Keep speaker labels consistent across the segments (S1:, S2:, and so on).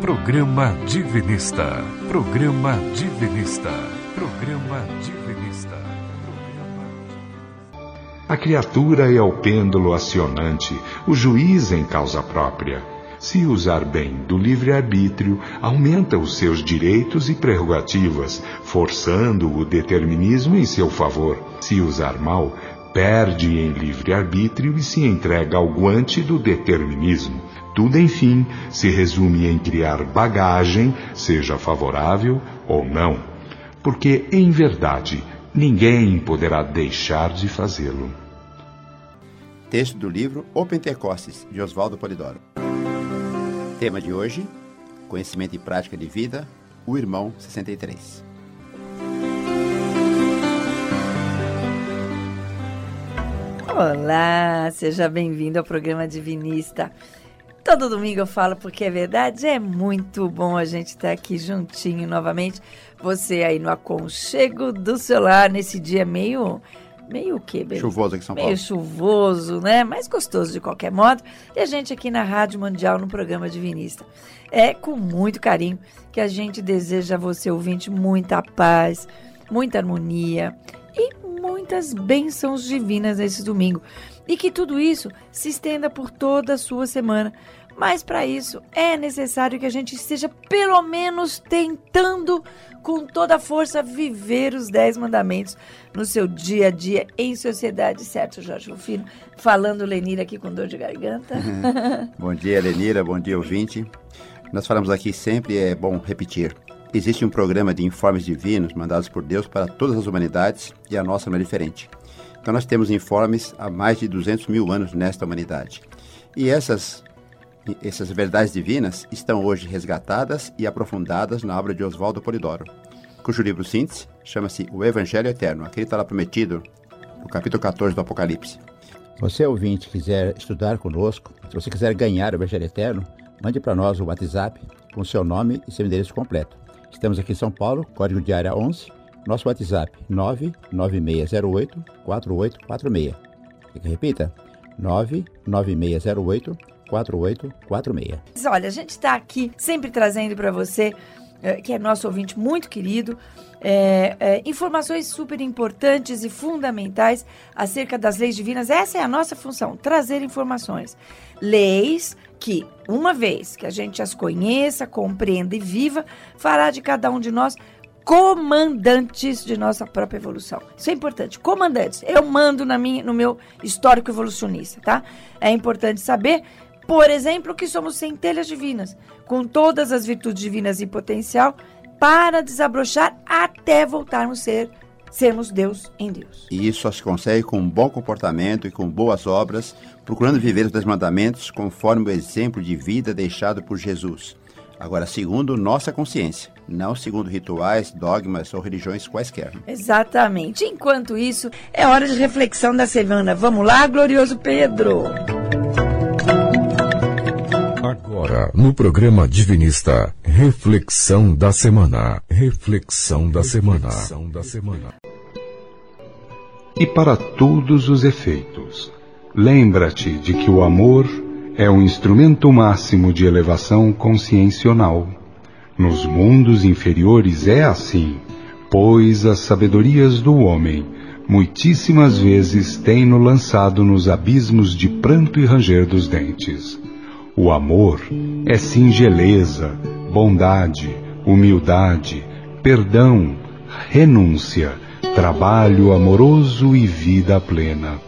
S1: Programa Divinista. Programa Divinista. Programa Divinista.
S2: A criatura é o pêndulo acionante, o juiz em causa própria. Se usar bem do livre-arbítrio, aumenta os seus direitos e prerrogativas, forçando o determinismo em seu favor. Se usar mal, perde em livre-arbítrio e se entrega ao guante do determinismo. Tudo, enfim, se resume em criar bagagem, seja favorável ou não. Porque, em verdade, ninguém poderá deixar de fazê-lo.
S3: Texto do livro O Pentecostes, de Oswaldo Polidoro. Tema de hoje: Conhecimento e Prática de Vida, o Irmão 63.
S4: Olá, seja bem-vindo ao programa Divinista. Todo domingo eu falo porque é verdade, é muito bom a gente estar aqui juntinho novamente. Você aí no aconchego do celular nesse dia meio meio o quê?
S3: Chuvoso aqui em São
S4: Paulo.
S3: Meio
S4: chuvoso, né? Mais gostoso de qualquer modo. E a gente aqui na Rádio Mundial, no programa Divinista. É com muito carinho que a gente deseja a você, ouvinte, muita paz, muita harmonia e muitas bênçãos divinas nesse domingo. E que tudo isso se estenda por toda a sua semana. Mas para isso é necessário que a gente esteja pelo menos tentando com toda a força viver os dez mandamentos no seu dia a dia em sociedade, certo, Jorge Rufino? Falando Lenira aqui com dor de garganta.
S3: bom dia, Lenira, bom dia, ouvinte. Nós falamos aqui sempre, é bom repetir. Existe um programa de informes divinos mandados por Deus para todas as humanidades e a nossa não é diferente. Então nós temos informes há mais de 200 mil anos nesta humanidade. E essas essas verdades divinas estão hoje resgatadas e aprofundadas na obra de Oswaldo Polidoro, cujo livro síntese chama-se O Evangelho Eterno. Aquele está lá prometido no capítulo 14 do Apocalipse. Você, ouvinte, quiser estudar conosco, se você quiser ganhar o Evangelho Eterno, mande para nós o WhatsApp com seu nome e seu endereço completo. Estamos aqui em São Paulo, código de área 11, nosso WhatsApp 99608 4846. Quer que repita? 99608 4846.
S4: Olha, a gente está aqui sempre trazendo para você, eh, que é nosso ouvinte muito querido, é, é, informações super importantes e fundamentais acerca das leis divinas. Essa é a nossa função, trazer informações. Leis que, uma vez que a gente as conheça, compreenda e viva, fará de cada um de nós comandantes de nossa própria evolução. Isso é importante. Comandantes. Eu mando na minha, no meu histórico evolucionista, tá? É importante saber por exemplo, que somos centelhas divinas, com todas as virtudes divinas e potencial para desabrochar até voltarmos a ser sermos Deus em Deus.
S3: E isso só se consegue com um bom comportamento e com boas obras, procurando viver os dez mandamentos conforme o exemplo de vida deixado por Jesus. Agora, segundo nossa consciência, não segundo rituais, dogmas ou religiões quaisquer.
S4: Exatamente. Enquanto isso, é hora de reflexão da semana. Vamos lá, glorioso Pedro.
S1: Agora, no programa Divinista, reflexão da semana. Reflexão da semana. da semana.
S2: E para todos os efeitos, lembra-te de que o amor é o instrumento máximo de elevação consciencional. Nos mundos inferiores é assim, pois as sabedorias do homem muitíssimas vezes têm-no lançado nos abismos de pranto e ranger dos dentes. O amor é singeleza, bondade, humildade, perdão, renúncia, trabalho amoroso e vida plena.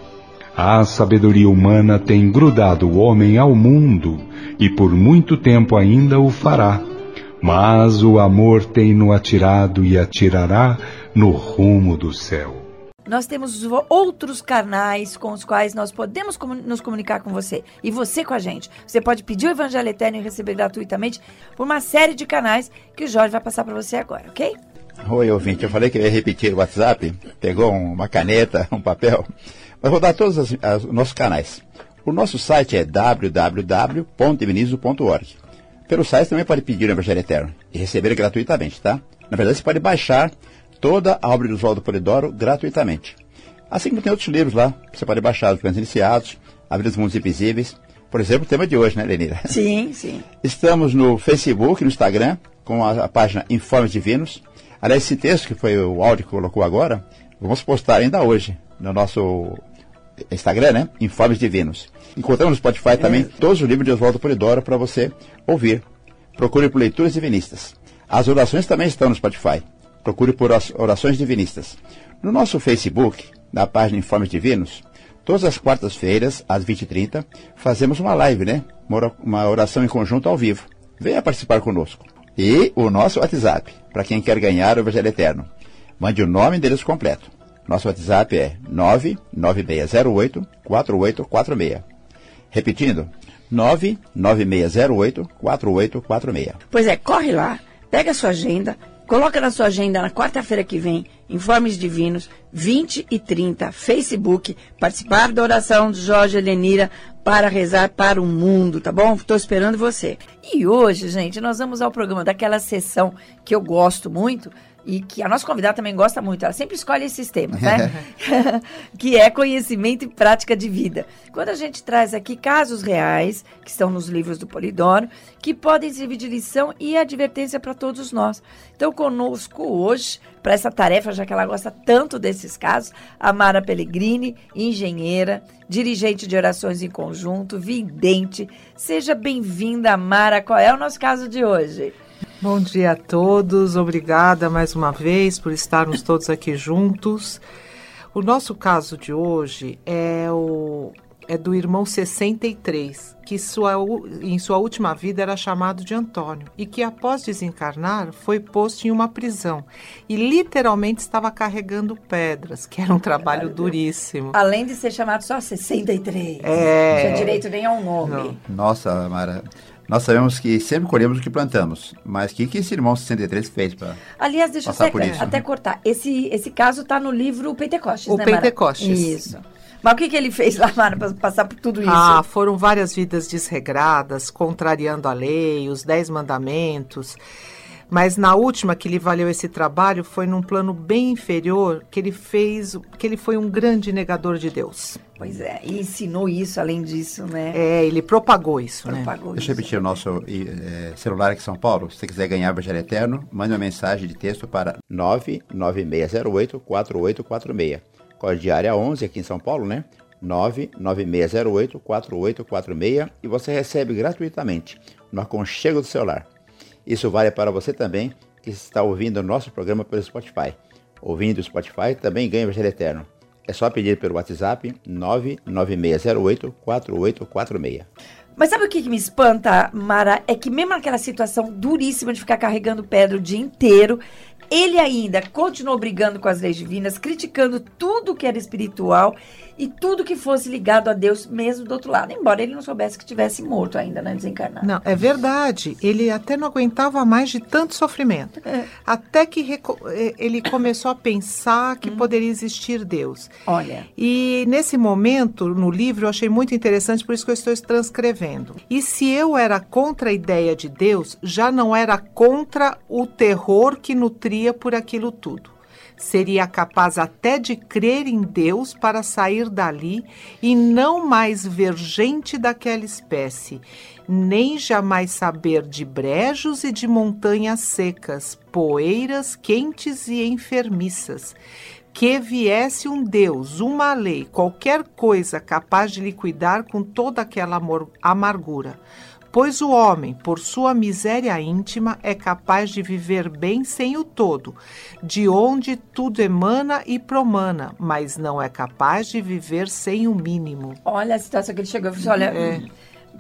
S2: A sabedoria humana tem grudado o homem ao mundo e por muito tempo ainda o fará. Mas o amor tem-no atirado e atirará no rumo do céu.
S4: Nós temos outros canais com os quais nós podemos nos comunicar com você e você com a gente. Você pode pedir o Evangelho Eterno e receber gratuitamente por uma série de canais que o Jorge vai passar para você agora, ok?
S3: Oi, ouvinte. Eu falei que eu ia repetir o WhatsApp. Pegou uma caneta, um papel. Mas vou dar todos os nossos canais. O nosso site é www.divinizo.org. Pelo site também pode pedir o Evangelho Eterno e receber gratuitamente, tá? Na verdade, você pode baixar toda a obra do Oswaldo Polidoro gratuitamente. Assim como tem outros livros lá, você pode baixar os planos iniciados, A Vida dos Mundos Invisíveis, Por exemplo, o tema de hoje, né, Lenira?
S4: Sim, sim.
S3: Estamos no Facebook, no Instagram, com a, a página Informes Divinos. Aliás, esse texto, que foi o áudio que colocou agora, vamos postar ainda hoje no nosso Instagram, né? Informes Divinos. Encontramos no Spotify também todos os livros de Oswaldo Polidoro para você ouvir. Procure por Leituras Divinistas. As orações também estão no Spotify. Procure por Orações Divinistas. No nosso Facebook, na página Informes Divinos, todas as quartas-feiras, às 20h30, fazemos uma live, né? Uma oração em conjunto ao vivo. Venha participar conosco. E o nosso WhatsApp, para quem quer ganhar o Evangelho Eterno. Mande o nome e endereço completo. Nosso WhatsApp é 99608-4846. Repetindo, 99608-4846.
S5: Pois é, corre lá, pega a sua agenda, coloca na sua agenda na quarta-feira que vem, Informes Divinos, 20 e 30, Facebook, participar da oração de Jorge Helenira para rezar para o mundo, tá bom? Estou esperando você.
S4: E hoje, gente, nós vamos ao programa daquela sessão que eu gosto muito e que a nossa convidada também gosta muito. Ela sempre escolhe esses temas, né? que é conhecimento e prática de vida. Quando a gente traz aqui casos reais, que estão nos livros do Polidoro, que podem servir de lição e advertência para todos nós. Então, conosco hoje, para essa tarefa, já que ela gosta tanto desses casos, a Mara Pellegrini, engenheira, dirigente de orações em conjunto, vidente. Seja bem-vinda, Mara. Qual é o nosso caso de hoje?
S6: Bom dia a todos, obrigada mais uma vez por estarmos todos aqui juntos. O nosso caso de hoje é, o, é do irmão 63, que sua, em sua última vida era chamado de Antônio e que após desencarnar foi posto em uma prisão e literalmente estava carregando pedras, que era um trabalho duríssimo.
S4: Além de ser chamado só 63.
S6: É.
S4: Não tinha direito nem ao nome.
S6: Não.
S3: Nossa, Mara, nós sabemos que sempre colhemos o que plantamos. Mas o que, que esse irmão 63 fez para.
S4: Aliás, deixa eu
S3: Passar
S4: até,
S3: por isso.
S4: até cortar. Esse, esse caso está no livro Pentecostes,
S6: O
S4: né, Mara?
S6: Pentecostes.
S4: Isso. Mas o que, que ele fez lá, Mara, para passar por tudo isso?
S6: Ah, foram várias vidas desregradas, contrariando a lei, os dez mandamentos. Mas na última que lhe valeu esse trabalho foi num plano bem inferior que ele fez, que ele foi um grande negador de Deus.
S4: Pois é, e ensinou isso, além disso, né?
S6: É, ele propagou isso, né?
S4: Propagou
S3: Deixa eu repetir o nosso eh, celular aqui em São Paulo. Se você quiser ganhar o Evangelho Eterno, mande uma mensagem de texto para 99608-4846. Código área 11 aqui em São Paulo, né? 99608-4846 e você recebe gratuitamente no aconchego do celular. Isso vale para você também que está ouvindo o nosso programa pelo Spotify. Ouvindo o Spotify também ganha o Evangelho Eterno. É só pedir pelo WhatsApp 99608-4846.
S4: Mas sabe o que, me espanta, Mara? É que mesmo naquela situação duríssima de ficar carregando pedra o dia inteiro, ele ainda continuou brigando com as leis divinas, criticando tudo que era espiritual e tudo que fosse ligado a Deus mesmo do outro lado. Embora ele não soubesse que tivesse morto ainda, né? Desencarnado.
S6: Não, é verdade. Ele até não aguentava mais de tanto sofrimento. Até que eh, ele começou a pensar que poderia existir Deus.
S4: Olha.
S6: E nesse momento, no livro, eu achei muito interessante, por isso que eu estou transcrevendo. E se eu era contra a ideia de Deus, já não era contra o terror que nutria por aquilo tudo. Seria capaz até de crer em Deus para sair dali e não mais ver gente daquela espécie, nem jamais saber de brejos e de montanhas secas, poeiras quentes e enfermiças que viesse um Deus, uma lei, qualquer coisa capaz de liquidar com toda aquela amargura. Pois o homem, por sua miséria íntima, é capaz de viver bem sem o todo, de onde tudo emana e promana, mas não é capaz de viver sem o mínimo.
S4: Olha a situação que ele chegou. Eu falei, olha,
S6: É.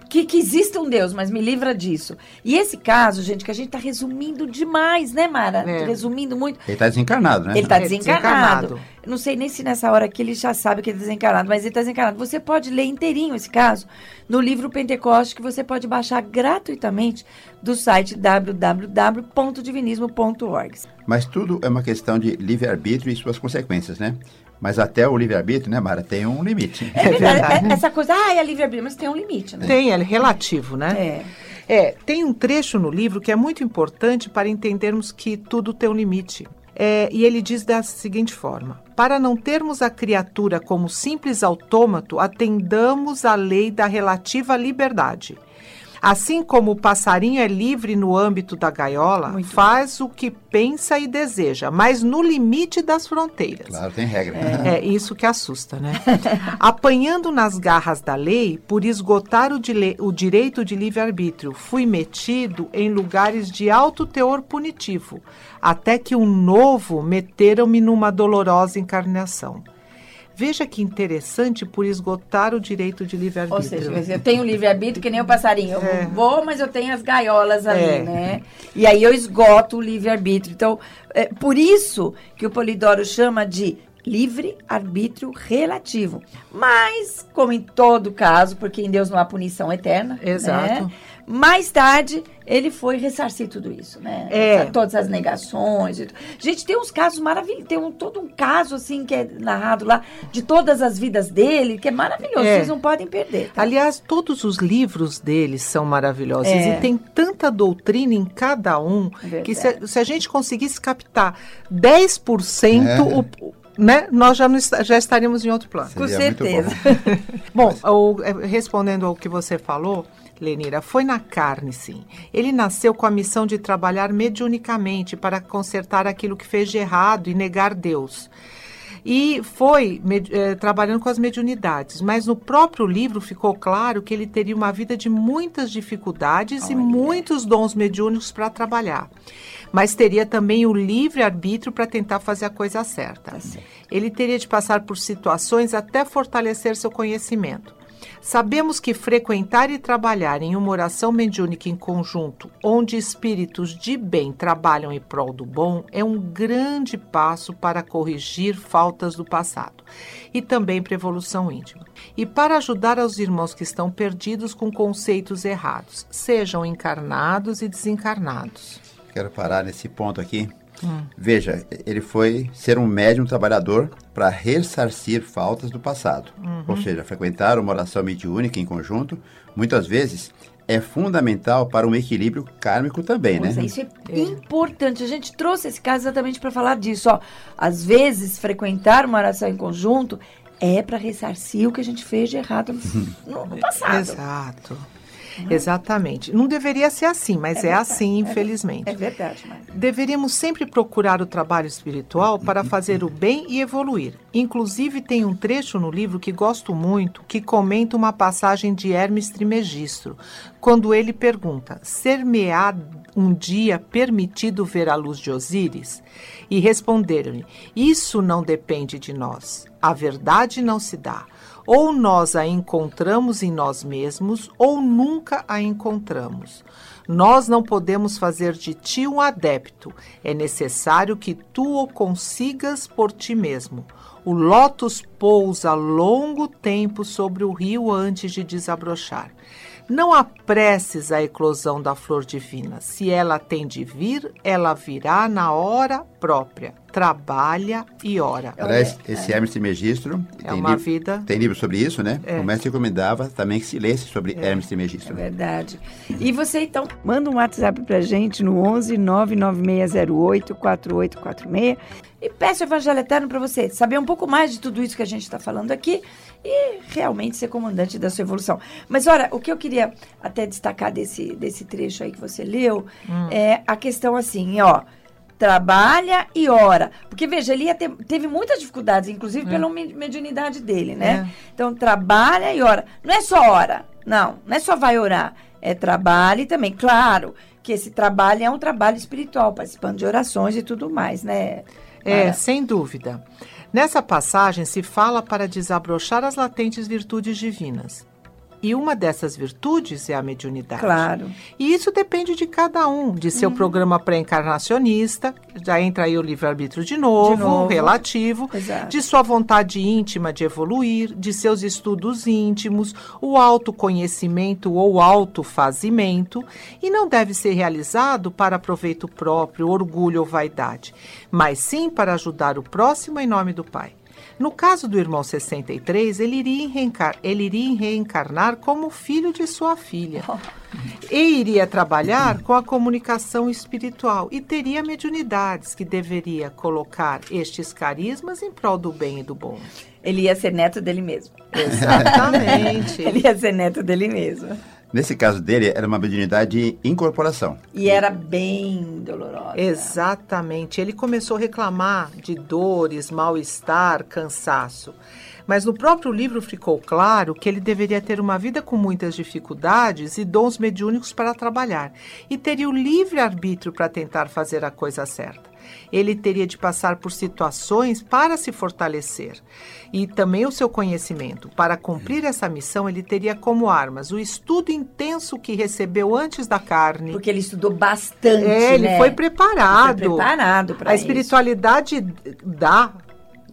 S4: que, que exista um Deus, mas me livra disso. E esse caso, gente, que a gente tá resumindo demais, né, Mara?
S6: É.
S4: Resumindo muito.
S3: Ele está desencarnado, né?
S4: Ele está
S6: É,
S4: desencarnado.
S6: desencarnado.
S4: Não sei nem se nessa hora aqui ele já sabe que ele está desencarnado, mas ele está desencarnado. Você pode ler inteirinho esse caso no livro Pentecoste, que você pode baixar gratuitamente do site www.divinismo.org.
S3: Mas tudo é uma questão de livre-arbítrio e suas consequências, né? Mas até o livre-arbítrio, né, Mara, tem um limite.
S4: É verdade. é- Essa coisa, ah, é livre-arbítrio, mas tem um limite, né?
S6: Tem, é relativo, né?
S4: É.
S6: É, tem um trecho no livro que é muito importante para entendermos que tudo tem um limite. É, e ele diz da seguinte forma: Para não termos a criatura como simples autômato, atendamos à lei da relativa liberdade. Assim como o passarinho é livre no âmbito da gaiola,
S7: Muito
S6: faz o que pensa e deseja, mas no limite das fronteiras.
S3: Claro, tem regra.
S6: É isso que assusta, né? Apanhando nas garras da lei, por esgotar o, dile- o direito de livre-arbítrio, fui metido em lugares de alto teor punitivo, até que um novo meteram-me numa dolorosa encarnação. Veja que interessante por esgotar o direito de
S4: Ou
S6: livre-arbítrio.
S4: seja, quer dizer, eu tenho livre-arbítrio que nem o passarinho. Eu
S6: É.
S4: vou, mas eu tenho as gaiolas ali,
S6: É.
S4: né? E aí eu esgoto o livre-arbítrio. Então, é por isso que o Polidoro chama de livre-arbítrio relativo. Mas, como em todo caso, porque em Deus não há punição eterna.
S6: Exato.
S4: né? Mais tarde, ele foi ressarcir tudo isso, né?
S6: É.
S4: Todas as negações. Gente, tem uns casos maravilhosos. Tem um, todo um caso, assim, que é narrado lá, de todas as vidas dele, que é maravilhoso.
S6: É.
S4: Vocês não podem perder. tá?
S6: Aliás, todos os livros deles são maravilhosos
S4: É.
S6: e tem tanta doutrina em cada um
S4: Verdade.
S6: que se, se a gente conseguisse captar 10%, o- o- né, nós já, não já estaríamos em outro plano.
S4: Com
S3: Seria muito
S4: certeza.
S3: bom.
S6: Bom, o- é, respondendo ao que você falou, Lenira, foi na carne, sim. Ele nasceu com a missão de trabalhar mediunicamente para consertar aquilo que fez de errado e negar Deus. E foi eh, trabalhando com as mediunidades, mas no próprio livro ficou claro que ele teria uma vida de muitas dificuldades e
S4: Olha.
S6: muitos dons mediúnicos para trabalhar. Mas teria também o livre arbítrio para tentar fazer a coisa certa.
S4: Tá.
S6: Ele teria de passar por situações até fortalecer seu conhecimento. Sabemos que frequentar e trabalhar em uma oração mediúnica em conjunto, onde espíritos de bem trabalham em prol do bom, é um grande passo para corrigir faltas do passado e também para a evolução íntima. E para ajudar aos irmãos que estão perdidos com conceitos errados, sejam encarnados e desencarnados.
S3: Quero parar nesse ponto aqui. Veja, ele foi ser um médium trabalhador para ressarcir faltas do passado. Ou seja, frequentar uma oração mediúnica em conjunto, muitas vezes, é fundamental para um equilíbrio kármico também,
S4: Pois
S3: né?
S4: é, isso é, importante. A gente trouxe esse caso exatamente para falar disso. Ó. Às vezes, frequentar uma oração em conjunto é para ressarcir o que a gente fez de errado no, no- no passado.
S6: Exato. Exatamente. Não deveria ser assim, mas é, assim, infelizmente.
S4: É verdade, mas...
S6: Deveríamos sempre procurar o trabalho espiritual para fazer o bem e evoluir. Inclusive, tem um trecho no livro que gosto muito que comenta uma passagem de Hermes Trismegisto, quando ele pergunta: Ser-me-á um dia permitido ver a luz de Osíris? E responderam-lhe: Isso não depende de nós. A verdade não se dá. Ou nós a encontramos em nós mesmos, ou nunca a encontramos. Nós não podemos fazer de ti um adepto. É necessário que tu o consigas por ti mesmo. O lótus pousa longo tempo sobre o rio antes de desabrochar. Não apresses a eclosão da flor divina. Se ela tem de vir, ela virá na hora própria. Trabalha e ora.
S3: Aliás, esse Hermes Trismegisto
S6: É
S3: tem,
S6: uma
S3: livro,
S6: vida.
S3: tem livro sobre isso, né?
S6: É.
S3: O mestre recomendava também que se lesse sobre Hermes Trismegisto.
S4: É verdade. E você, então, manda um WhatsApp pra gente no 11 99608 4846 e peça o Evangelho Eterno para você saber um pouco mais de tudo isso que a gente está falando aqui e realmente ser comandante da sua evolução. Mas, olha, o que eu queria até destacar desse, desse trecho aí que você leu é a questão assim, ó. Trabalha e ora. Porque, veja, ele ter- teve muitas dificuldades, inclusive pela me- mediunidade dele, né? Então, trabalha e ora. Não é só ora, não. Não é só vai orar. É trabalho também. Claro que esse trabalho é um trabalho espiritual, participando de orações e tudo mais, né?
S6: É,
S4: Mara?
S6: sem dúvida. Nessa passagem se fala para desabrochar as latentes virtudes divinas. E uma dessas virtudes é a mediunidade.
S4: Claro.
S6: E isso depende de cada um, de seu programa pré-encarnacionista, já entra aí o livre-arbítrio de novo,
S4: De novo.
S6: relativo,
S4: Exato.
S6: de sua vontade íntima de evoluir, de seus estudos íntimos, o autoconhecimento ou autofazimento, e não deve ser realizado para proveito próprio, orgulho ou vaidade, mas sim para ajudar o próximo em nome do Pai. No caso do irmão 63, ele iria, reencar ele iria reencarnar como filho de sua filha. E iria trabalhar com a comunicação espiritual e teria mediunidades que deveria colocar estes carismas em prol do bem e do bom.
S4: Ele ia ser neto dele mesmo.
S6: Exatamente.
S4: Ele ia ser neto dele mesmo.
S3: Nesse caso dele, era uma mediunidade de incorporação.
S4: E era bem dolorosa.
S6: Exatamente. Ele começou a reclamar de dores, mal-estar, cansaço. Mas no próprio livro ficou claro que ele deveria ter uma vida com muitas dificuldades e dons mediúnicos para trabalhar, e teria o livre arbítrio para tentar fazer a coisa certa. Ele teria de passar por situações para se fortalecer e também o seu conhecimento. Para cumprir essa missão, ele teria como armas o estudo intenso que recebeu antes da carne.
S4: Porque ele estudou bastante.
S6: É, ele
S4: né?
S6: foi preparado.
S4: Ele foi preparado para
S6: A espiritualidade dá.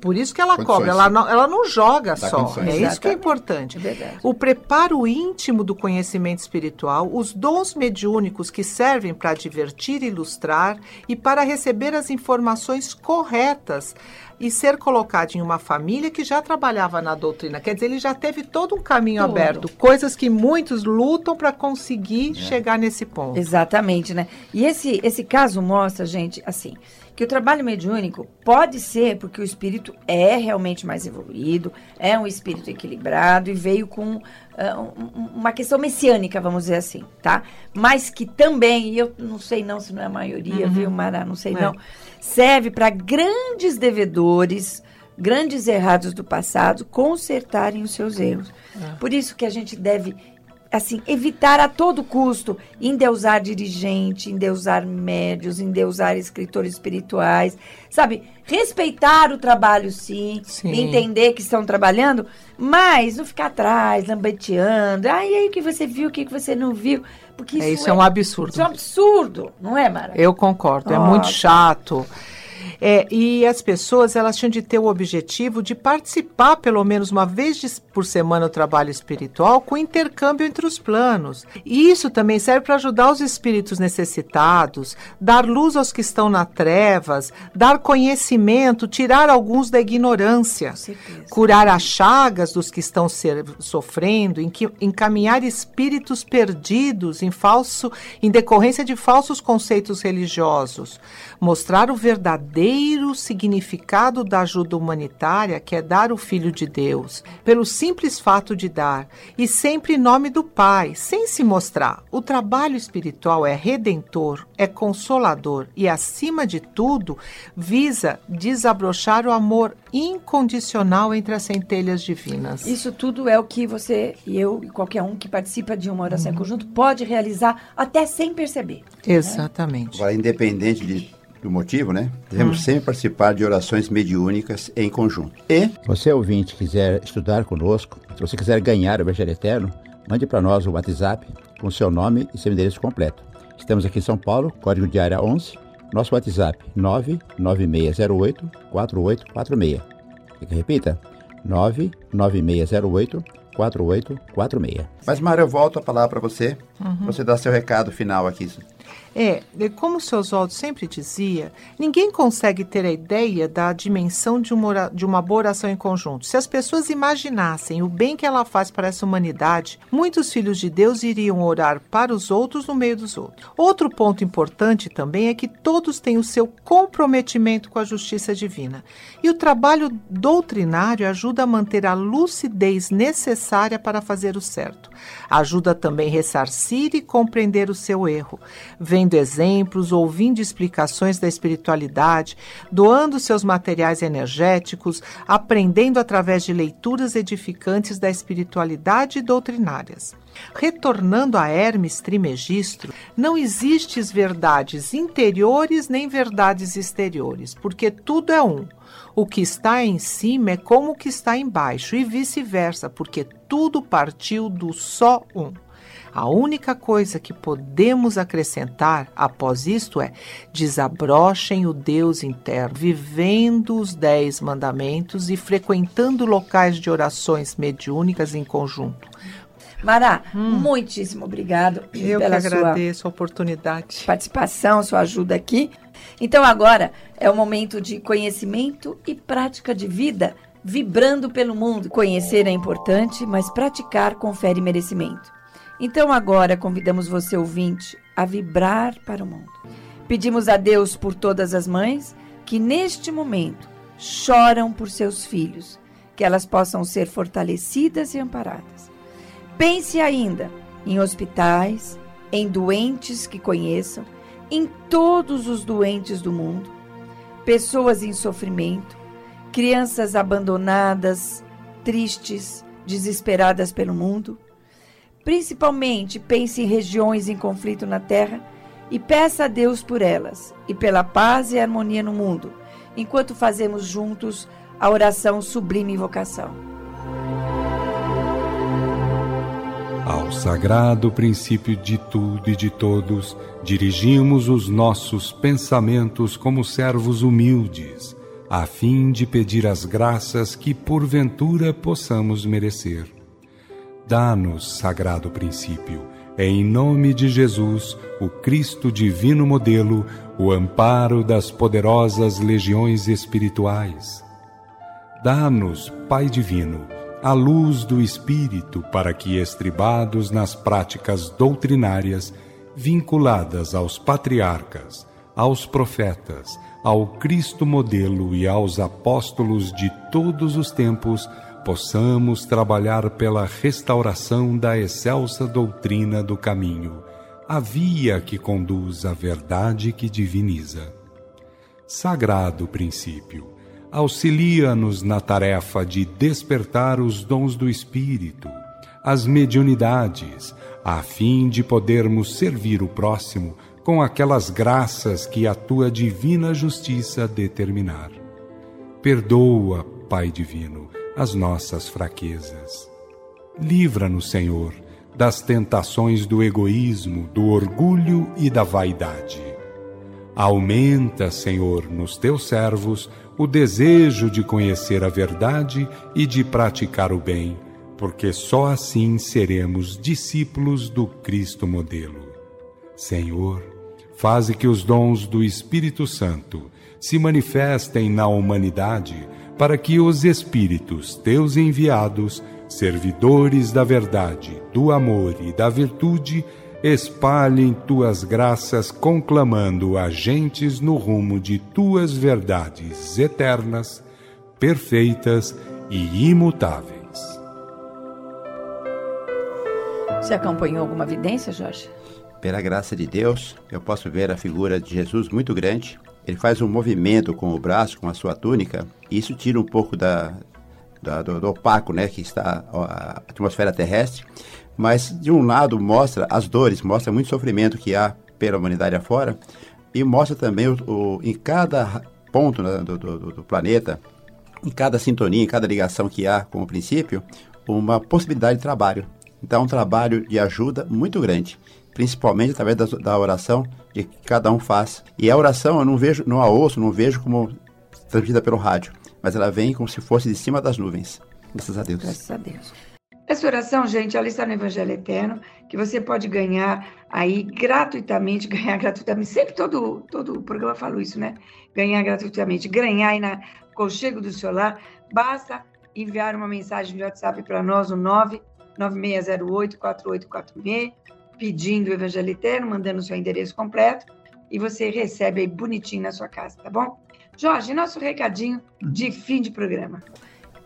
S6: Por isso que ela
S3: Condições.
S6: cobra, ela não, ela não joga
S3: Dá
S6: só.
S3: condições.
S6: É isso que é
S4: Exatamente.
S6: importante.
S4: É verdade.
S6: O preparo íntimo do conhecimento espiritual, os dons mediúnicos que servem para divertir e ilustrar e para receber as informações corretas e ser colocado em uma família que já trabalhava na doutrina. Quer dizer, ele já teve todo um caminho
S4: Tudo.
S6: aberto, coisas que muitos lutam para conseguir chegar nesse ponto.
S4: Exatamente, né? E esse, esse caso mostra, gente, assim, que o trabalho mediúnico pode ser porque o espírito é realmente mais evoluído, é um espírito equilibrado e veio com um- uma questão messiânica, vamos dizer assim, tá? Mas que também, e eu não sei não se não é a maioria, viu, Mara? Não sei
S6: É.
S4: não. Serve para grandes devedores, grandes errados do passado, consertarem os seus erros. Por isso que a gente deve assim, evitar a todo custo endeusar dirigente, endeusar médios, endeusar escritores espirituais, sabe? Respeitar o trabalho, sim,
S6: Sim.
S4: entender que estão trabalhando, mas não ficar atrás, lambeteando. Ah, e aí o que você viu, o que você não viu? Porque isso,
S6: É, isso é um absurdo.
S4: Isso é um absurdo, não é, Mara?
S6: Eu concordo, é muito chato. É, e as pessoas elas tinham de ter o objetivo de participar pelo menos uma vez por semana no trabalho espiritual com intercâmbio entre os planos. E isso também serve para ajudar os espíritos necessitados, dar luz aos que estão na trevas, dar conhecimento, tirar alguns da ignorância, curar as chagas dos que estão ser- sofrendo, encaminhar espíritos perdidos em falso, em decorrência de falsos conceitos religiosos, mostrar o verdadeiro significado da ajuda humanitária, que é dar o Filho de Deus, pelo simples fato de dar, e sempre em nome do Pai, sem se mostrar. O trabalho espiritual é redentor, é consolador e, acima de tudo, visa desabrochar o amor incondicional entre as centelhas divinas.
S4: Isso tudo é o que você e eu e qualquer um que participa de uma oração em conjunto pode realizar até sem perceber.
S6: Exatamente.
S3: Agora, independente de- do motivo, né? Devemos sempre participar de orações mediúnicas em conjunto. E
S8: Você ouvinte quiser estudar conosco, se você quiser ganhar o Evangelho Eterno, mande para nós o WhatsApp com seu nome e seu endereço completo. Estamos aqui em São Paulo, código de área 11, nosso WhatsApp 99608 4846. Quer que eu repita? 99608 4846.
S3: Mas, Mário, eu volto a palavra para você. Você dá seu recado final aqui.
S6: É, como o seu Oswaldo sempre dizia, ninguém consegue ter a ideia da dimensão de uma, de uma boa oração em conjunto. Se as pessoas imaginassem o bem que ela faz para essa humanidade, muitos filhos de Deus iriam orar para os outros no meio dos outros. Outro ponto importante também é que todos têm o seu comprometimento com a justiça divina. E o trabalho doutrinário ajuda a manter a lucidez necessária para fazer o certo. Ajuda também a ressarcir e compreender o seu erro, vendo exemplos, ouvindo explicações da espiritualidade, doando seus materiais energéticos, aprendendo através de leituras edificantes da espiritualidade e doutrinárias. Retornando a Hermes Trismegisto, não existem verdades interiores nem verdades exteriores, porque tudo é um. O que está em cima é como o que está embaixo, e vice-versa, porque tudo partiu do só um. A única coisa que podemos acrescentar após isto é: desabrochem o Deus interno, vivendo os dez mandamentos e frequentando locais de orações mediúnicas em conjunto.
S4: Mara, muitíssimo obrigado
S6: Hum. Eu
S4: pela
S6: que
S4: sua
S6: agradeço a oportunidade.
S4: participação, sua ajuda aqui. Então agora é o momento de conhecimento e prática de vida vibrando pelo mundo. Conhecer é importante, mas praticar confere merecimento. Então agora convidamos você, ouvinte, a vibrar para o mundo. Pedimos a Deus por todas as mães que neste momento choram por seus filhos, que elas possam ser fortalecidas e amparadas. Pense ainda em hospitais, em doentes que conheçam, em todos os doentes do mundo, pessoas em sofrimento, crianças abandonadas, tristes, desesperadas pelo mundo. Principalmente pense em regiões em conflito na terra e peça a Deus por elas e pela paz e harmonia no mundo, enquanto fazemos juntos a oração sublime invocação.
S2: Ao sagrado princípio de tudo e de todos, dirigimos os nossos pensamentos como servos humildes, a fim de pedir as graças que porventura possamos merecer. Dá-nos, sagrado princípio, em nome de Jesus, o Cristo divino modelo, o amparo das poderosas legiões espirituais. Dá-nos, Pai divino, a luz do Espírito para que, estribados nas práticas doutrinárias vinculadas aos patriarcas, aos profetas, ao Cristo modelo e aos apóstolos de todos os tempos, possamos trabalhar pela restauração da excelsa doutrina do caminho, a via que conduz à verdade que diviniza. Sagrado princípio, auxilia-nos na tarefa de despertar os dons do Espírito, as mediunidades, a fim de podermos servir o próximo com aquelas graças que a tua divina justiça determinar. Perdoa, Pai Divino, as nossas fraquezas. Livra-nos, Senhor, das tentações do egoísmo, do orgulho e da vaidade. Aumenta, Senhor, nos teus servos o desejo de conhecer a verdade e de praticar o bem, porque só assim seremos discípulos do Cristo modelo. Senhor, faze que os dons do Espírito Santo se manifestem na humanidade para que os Espíritos teus enviados, servidores da verdade, do amor e da virtude, espalhem tuas graças, conclamando agentes no rumo de tuas verdades eternas, perfeitas e imutáveis.
S4: Você acompanhou alguma evidência, Jorge?
S3: Pela graça de Deus, eu posso ver a figura de Jesus muito grande ele faz um movimento com o braço, com a sua túnica, e isso tira um pouco da, da do, do, opaco, né, que está a atmosfera terrestre, mas de um lado mostra as dores, mostra muito sofrimento que há pela humanidade afora, e mostra também o, o em cada ponto né, do, do, do planeta, em cada sintonia, em cada ligação que há com o princípio, uma possibilidade de trabalho. Então, um trabalho de ajuda muito grande principalmente através da, da oração que cada um faz. E a oração eu não vejo, não a ouço, não vejo como transmitida pelo rádio, mas ela vem como se fosse de cima das nuvens. Graças a Deus.
S4: Graças a Deus. Essa oração, gente, ela está no Evangelho Eterno, que você pode ganhar aí gratuitamente, ganhar gratuitamente. Sempre todo, todo o programa fala isso, né? Ganhar gratuitamente. Ganhar aí na conchego do seu lar. Basta enviar uma mensagem de WhatsApp para nós, o 99608 4846 pedindo o Evangelho Eterno, mandando o seu endereço completo, e você recebe aí bonitinho na sua casa, tá bom? Jorge, nosso recadinho de fim de programa.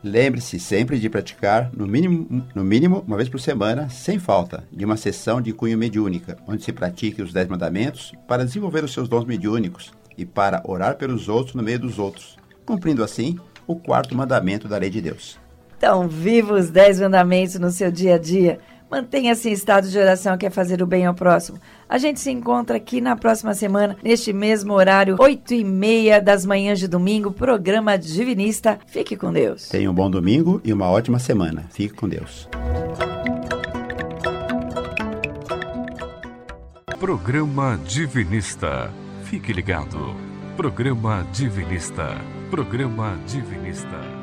S3: Lembre-se sempre de praticar, no mínimo, no mínimo uma vez por semana, sem falta, de uma sessão de cunho mediúnica, onde se pratique os Dez Mandamentos para desenvolver os seus dons mediúnicos e para orar pelos outros no meio dos outros, cumprindo assim o quarto mandamento da lei de Deus.
S4: Então, viva os Dez Mandamentos no seu dia a dia. Mantenha-se em estado de oração, que é fazer o bem ao próximo. A gente se encontra aqui na próxima semana, neste mesmo horário, 8 e meia das manhãs de domingo, programa Divinista. Fique com Deus.
S3: Tenha um bom domingo e uma ótima semana. Fique com Deus.
S1: Programa Divinista. Fique ligado. Programa Divinista. Programa Divinista.